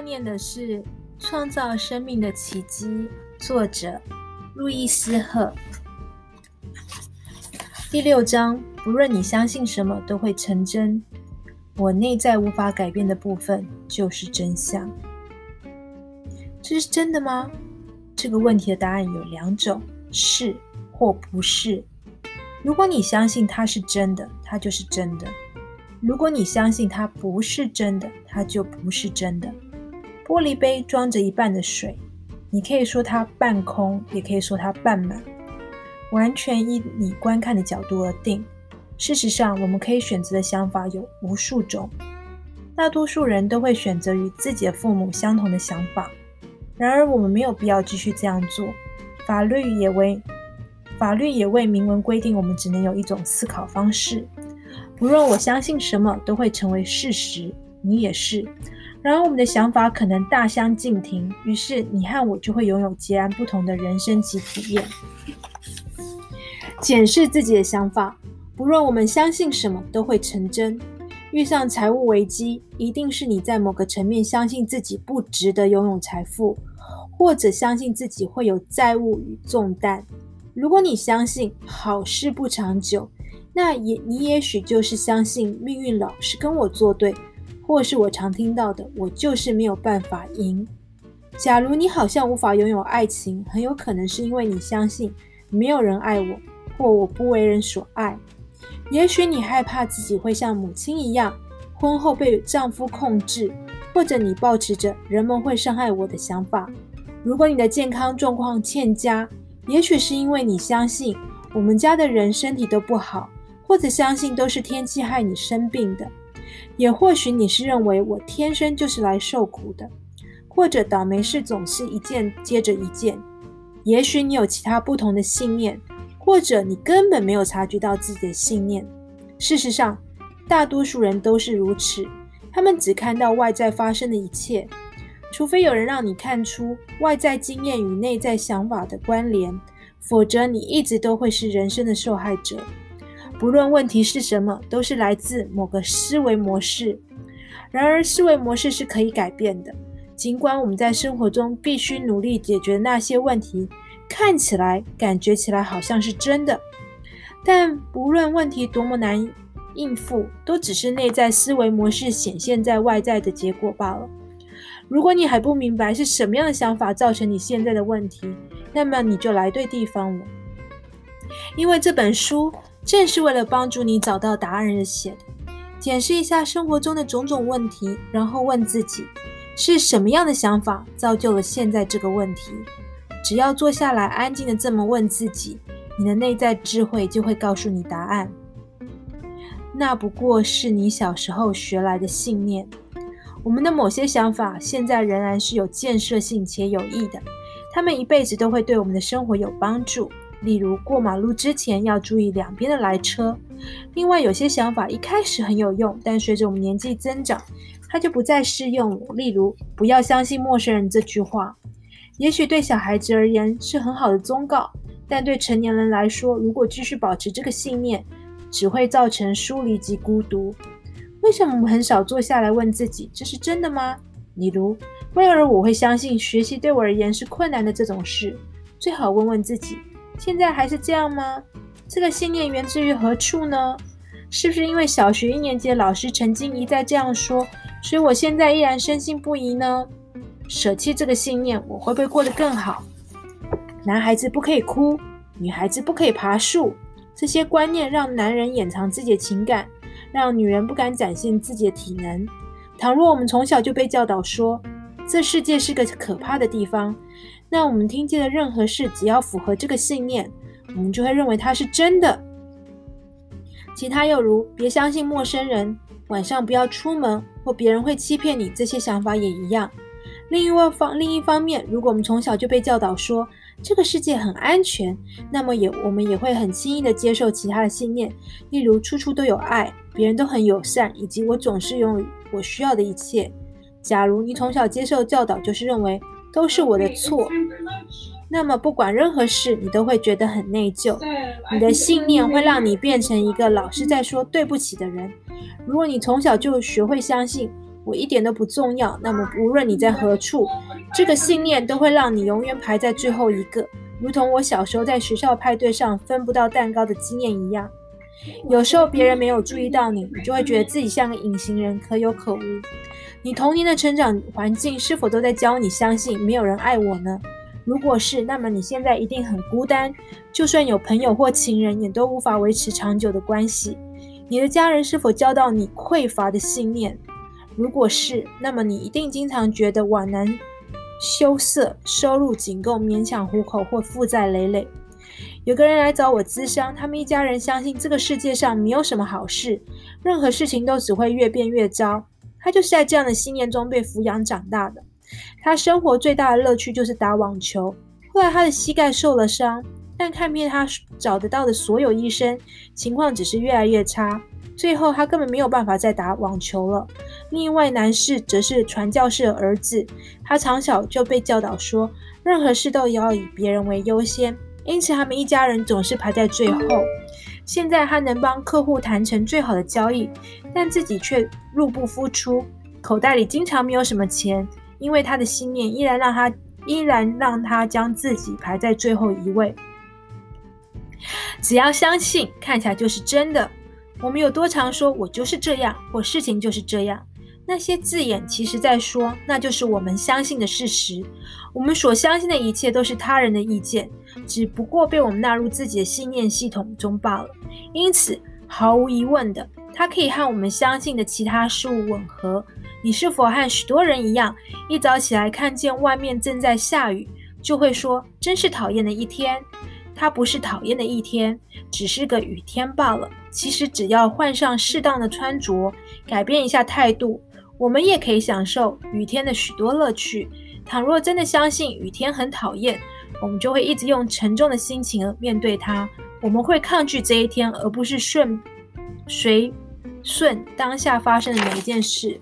念的是《创造生命的奇迹》，作者路易斯·赫。第六章：不论你相信什么，都会成真。我内在无法改变的部分就是真相。这是真的吗？这个问题的答案有两种：是或不是。如果你相信它是真的，它就是真的；如果你相信它不是真的，它就不是真的。玻璃杯装着一半的水，你可以说它半空，也可以说它半满，完全依你观看的角度而定。事实上，我们可以选择的想法有无数种，大多数人都会选择与自己的父母相同的想法。然而，我们没有必要继续这样做。法律也为法律也为明文规定，我们只能有一种思考方式。不论我相信什么，都会成为事实。你也是。然而，我们的想法可能大相径庭，于是你和我就会拥有截然不同的人生及体验。检视自己的想法，不论我们相信什么，都会成真。遇上财务危机，一定是你在某个层面相信自己不值得拥有财富，或者相信自己会有债务与重担。如果你相信好事不长久，那也你也许就是相信命运老是跟我作对。或是我常听到的，我就是没有办法赢。假如你好像无法拥有爱情，很有可能是因为你相信没有人爱我，或我不为人所爱。也许你害怕自己会像母亲一样，婚后被丈夫控制，或者你保持着人们会伤害我的想法。如果你的健康状况欠佳，也许是因为你相信我们家的人身体都不好，或者相信都是天气害你生病的。也或许你是认为我天生就是来受苦的，或者倒霉事总是一件接着一件。也许你有其他不同的信念，或者你根本没有察觉到自己的信念。事实上，大多数人都是如此，他们只看到外在发生的一切，除非有人让你看出外在经验与内在想法的关联，否则你一直都会是人生的受害者。不论问题是什么，都是来自某个思维模式。然而，思维模式是可以改变的。尽管我们在生活中必须努力解决那些问题，看起来、感觉起来好像是真的，但不论问题多么难应付，都只是内在思维模式显现在外在的结果罢了。如果你还不明白是什么样的想法造成你现在的问题，那么你就来对地方了，因为这本书。正是为了帮助你找到答案而写的。检视一下生活中的种种问题，然后问自己是什么样的想法造就了现在这个问题。只要坐下来，安静的这么问自己，你的内在智慧就会告诉你答案。那不过是你小时候学来的信念。我们的某些想法现在仍然是有建设性且有益的，他们一辈子都会对我们的生活有帮助。例如，过马路之前要注意两边的来车。另外，有些想法一开始很有用，但随着我们年纪增长，它就不再适用了。例如，不要相信陌生人这句话，也许对小孩子而言是很好的忠告，但对成年人来说，如果继续保持这个信念，只会造成疏离及孤独。为什么我们很少坐下来问自己，这是真的吗？例如，为何我会相信学习对我而言是困难的这种事？最好问问自己。现在还是这样吗？这个信念源自于何处呢？是不是因为小学一年级的老师曾经一再这样说，所以我现在依然深信不疑呢？舍弃这个信念，我会不会过得更好？男孩子不可以哭，女孩子不可以爬树，这些观念让男人掩藏自己的情感，让女人不敢展现自己的体能。倘若我们从小就被教导说，这世界是个可怕的地方。那我们听见的任何事，只要符合这个信念，我们就会认为它是真的。其他又如别相信陌生人，晚上不要出门，或别人会欺骗你，这些想法也一样。另一方另一方面，如果我们从小就被教导说这个世界很安全，那么也我们也会很轻易的接受其他的信念，例如处处都有爱，别人都很友善，以及我总是拥有我需要的一切。假如你从小接受教导就是认为。都是我的错，那么不管任何事，你都会觉得很内疚。你的信念会让你变成一个老是在说对不起的人。如果你从小就学会相信我一点都不重要，那么无论你在何处，这个信念都会让你永远排在最后一个，如同我小时候在学校派对上分不到蛋糕的经验一样。有时候别人没有注意到你，你就会觉得自己像个隐形人，可有可无。你童年的成长环境是否都在教你相信没有人爱我呢？如果是，那么你现在一定很孤单，就算有朋友或情人，也都无法维持长久的关系。你的家人是否教导你匮乏的信念？如果是，那么你一定经常觉得往难羞涩，收入仅够勉强糊口，或负债累累。有个人来找我咨商，他们一家人相信这个世界上没有什么好事，任何事情都只会越变越糟。他就是在这样的信念中被抚养长大的。他生活最大的乐趣就是打网球。后来他的膝盖受了伤，但看遍他找得到的所有医生，情况只是越来越差。最后他根本没有办法再打网球了。另一位男士则是传教士的儿子，他从小就被教导说，任何事都要以别人为优先，因此他们一家人总是排在最后。现在他能帮客户谈成最好的交易，但自己却入不敷出，口袋里经常没有什么钱。因为他的信念依然让他依然让他将自己排在最后一位。只要相信，看起来就是真的。我们有多常说“我就是这样”或“事情就是这样”，那些字眼其实在说，那就是我们相信的事实。我们所相信的一切都是他人的意见，只不过被我们纳入自己的信念系统中罢了。因此，毫无疑问的，它可以和我们相信的其他事物吻合。你是否和许多人一样，一早起来看见外面正在下雨，就会说：“真是讨厌的一天。”它不是讨厌的一天，只是个雨天罢了。其实只要换上适当的穿着，改变一下态度，我们也可以享受雨天的许多乐趣。倘若真的相信雨天很讨厌，我们就会一直用沉重的心情面对它。我们会抗拒这一天，而不是顺随顺当下发生的每一件事。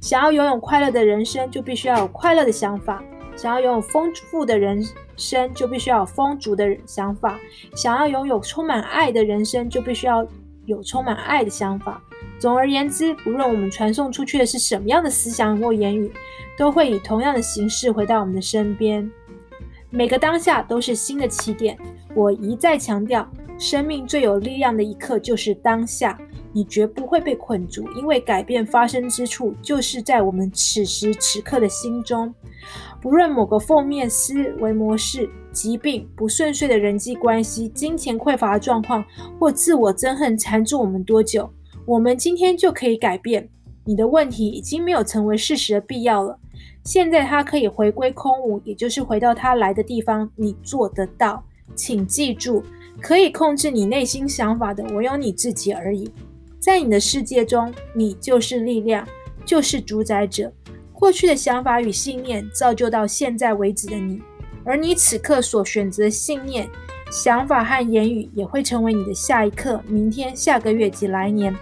想要拥有快乐的人生，就必须要有快乐的想法；想要拥有丰富的人生，就必须要有丰足的想法；想要拥有充满爱的人生，就必须要有充满爱的想法。总而言之，不论我们传送出去的是什么样的思想或言语，都会以同样的形式回到我们的身边。每个当下都是新的起点。我一再强调，生命最有力量的一刻就是当下。你绝不会被困住，因为改变发生之处就是在我们此时此刻的心中。不论某个负面思维模式、疾病、不顺遂的人际关系、金钱匮乏的状况或自我憎恨缠住我们多久，我们今天就可以改变。你的问题已经没有成为事实的必要了，现在它可以回归空无，也就是回到它来的地方。你做得到，请记住，可以控制你内心想法的，唯有你自己而已。在你的世界中，你就是力量，就是主宰者。过去的想法与信念造就到现在为止的你，而你此刻所选择的信念、想法和言语，也会成为你的下一刻、明天、下个月及来年。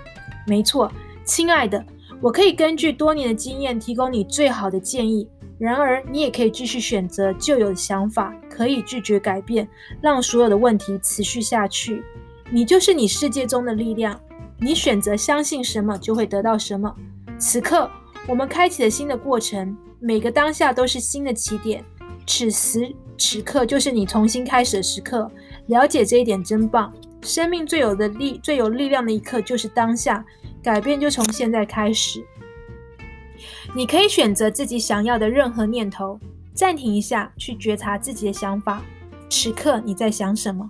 没错，亲爱的，我可以根据多年的经验提供你最好的建议。然而，你也可以继续选择旧有的想法，可以拒绝改变，让所有的问题持续下去。你就是你世界中的力量。你选择相信什么，就会得到什么。此刻，我们开启了新的过程，每个当下都是新的起点。此时此刻，就是你重新开始的时刻。了解这一点真棒。生命最有的力、最有力量的一刻，就是当下。改变就从现在开始。你可以选择自己想要的任何念头。暂停一下，去觉察自己的想法。此刻你在想什么？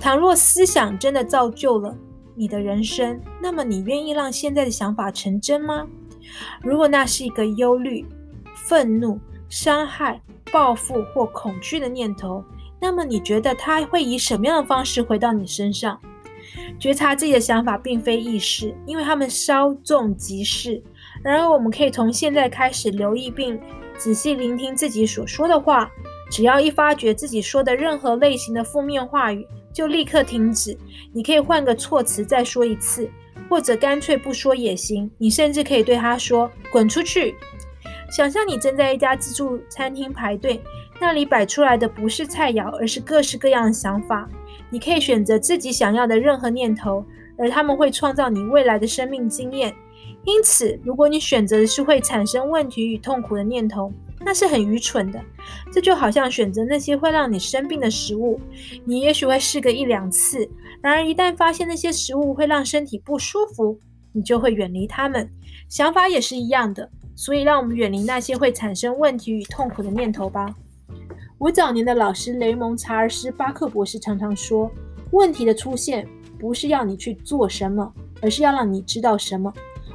倘若思想真的造就了。你的人生，那么你愿意让现在的想法成真吗？如果那是一个忧虑、愤怒、伤害、报复或恐惧的念头，那么你觉得它会以什么样的方式回到你身上？觉察自己的想法并非易事，因为他们稍纵即逝。然而，我们可以从现在开始留意并仔细聆听自己所说的话。只要一发觉自己说的任何类型的负面话语，就立刻停止。你可以换个措辞再说一次，或者干脆不说也行。你甚至可以对他说：“滚出去！”想象你正在一家自助餐厅排队，那里摆出来的不是菜肴，而是各式各样的想法。你可以选择自己想要的任何念头，而他们会创造你未来的生命经验。因此，如果你选择的是会产生问题与痛苦的念头，那是很愚蠢的。这就好像选择那些会让你生病的食物，你也许会试个一两次，然而一旦发现那些食物会让身体不舒服，你就会远离它们。想法也是一样的，所以让我们远离那些会产生问题与痛苦的念头吧。我早年的老师雷蒙·查尔斯·巴克博士常常说：“问题的出现不是要你去做什么，而是要让你知道什么。”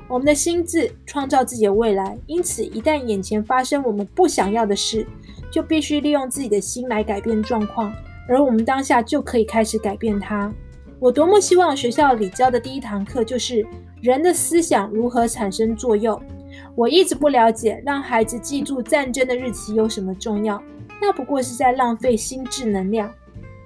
我们的心智创造自己的未来，因此一旦眼前发生我们不想要的事，就必须利用自己的心来改变状况，而我们当下就可以开始改变它。我多么希望学校里教的第一堂课就是人的思想如何产生作用。我一直不了解让孩子记住战争的日期有什么重要，那不过是在浪费心智能量。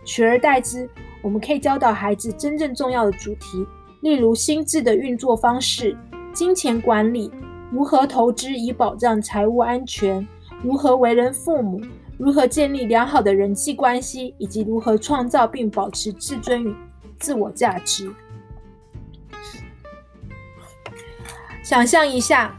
取而代之，我们可以教导孩子真正重要的主题，例如心智的运作方式。金钱管理，如何投资以保障财务安全？如何为人父母？如何建立良好的人际关系？以及如何创造并保持自尊与自我价值？想象一下，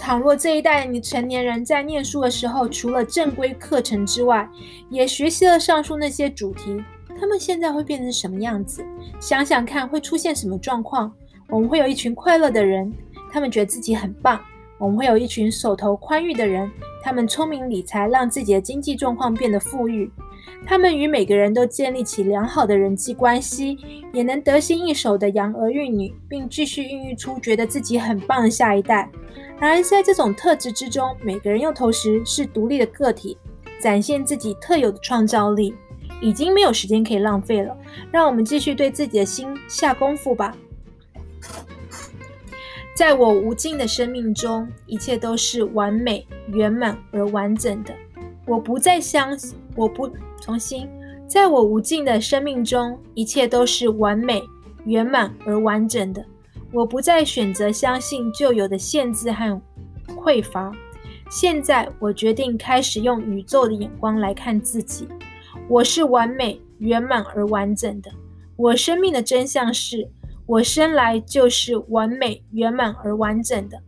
倘若这一代你成年人在念书的时候，除了正规课程之外，也学习了上述那些主题，他们现在会变成什么样子？想想看，会出现什么状况？我们会有一群快乐的人，他们觉得自己很棒；我们会有一群手头宽裕的人，他们聪明理财，让自己的经济状况变得富裕。他们与每个人都建立起良好的人际关系，也能得心应手的养儿育女，并继续孕育出觉得自己很棒的下一代。然而，在这种特质之中，每个人又同时是独立的个体，展现自己特有的创造力。已经没有时间可以浪费了，让我们继续对自己的心下功夫吧。在我无尽的生命中，一切都是完美、圆满而完整的。我不再相信，我不重新。在我无尽的生命中，一切都是完美、圆满而完整的。我不再选择相信旧有的限制和匮乏。现在，我决定开始用宇宙的眼光来看自己。我是完美、圆满而完整的。我生命的真相是。我生来就是完美、圆满而完整的，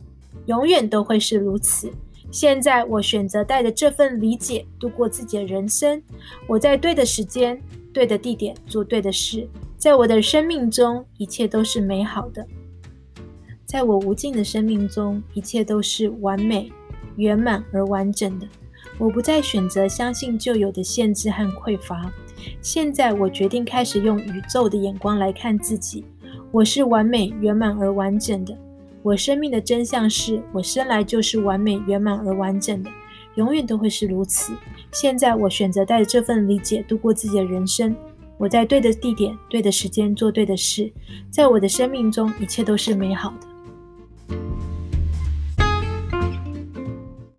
永远都会是如此。现在，我选择带着这份理解度过自己的人生。我在对的时间、对的地点做对的事。在我的生命中，一切都是美好的。在我无尽的生命中，一切都是完美、圆满而完整的。我不再选择相信旧有的限制和匮乏。现在，我决定开始用宇宙的眼光来看自己。我是完美、圆满而完整的。我生命的真相是我生来就是完美、圆满而完整的，永远都会是如此。现在，我选择带着这份理解度过自己的人生。我在对的地点、对的时间做对的事，在我的生命中，一切都是美好的。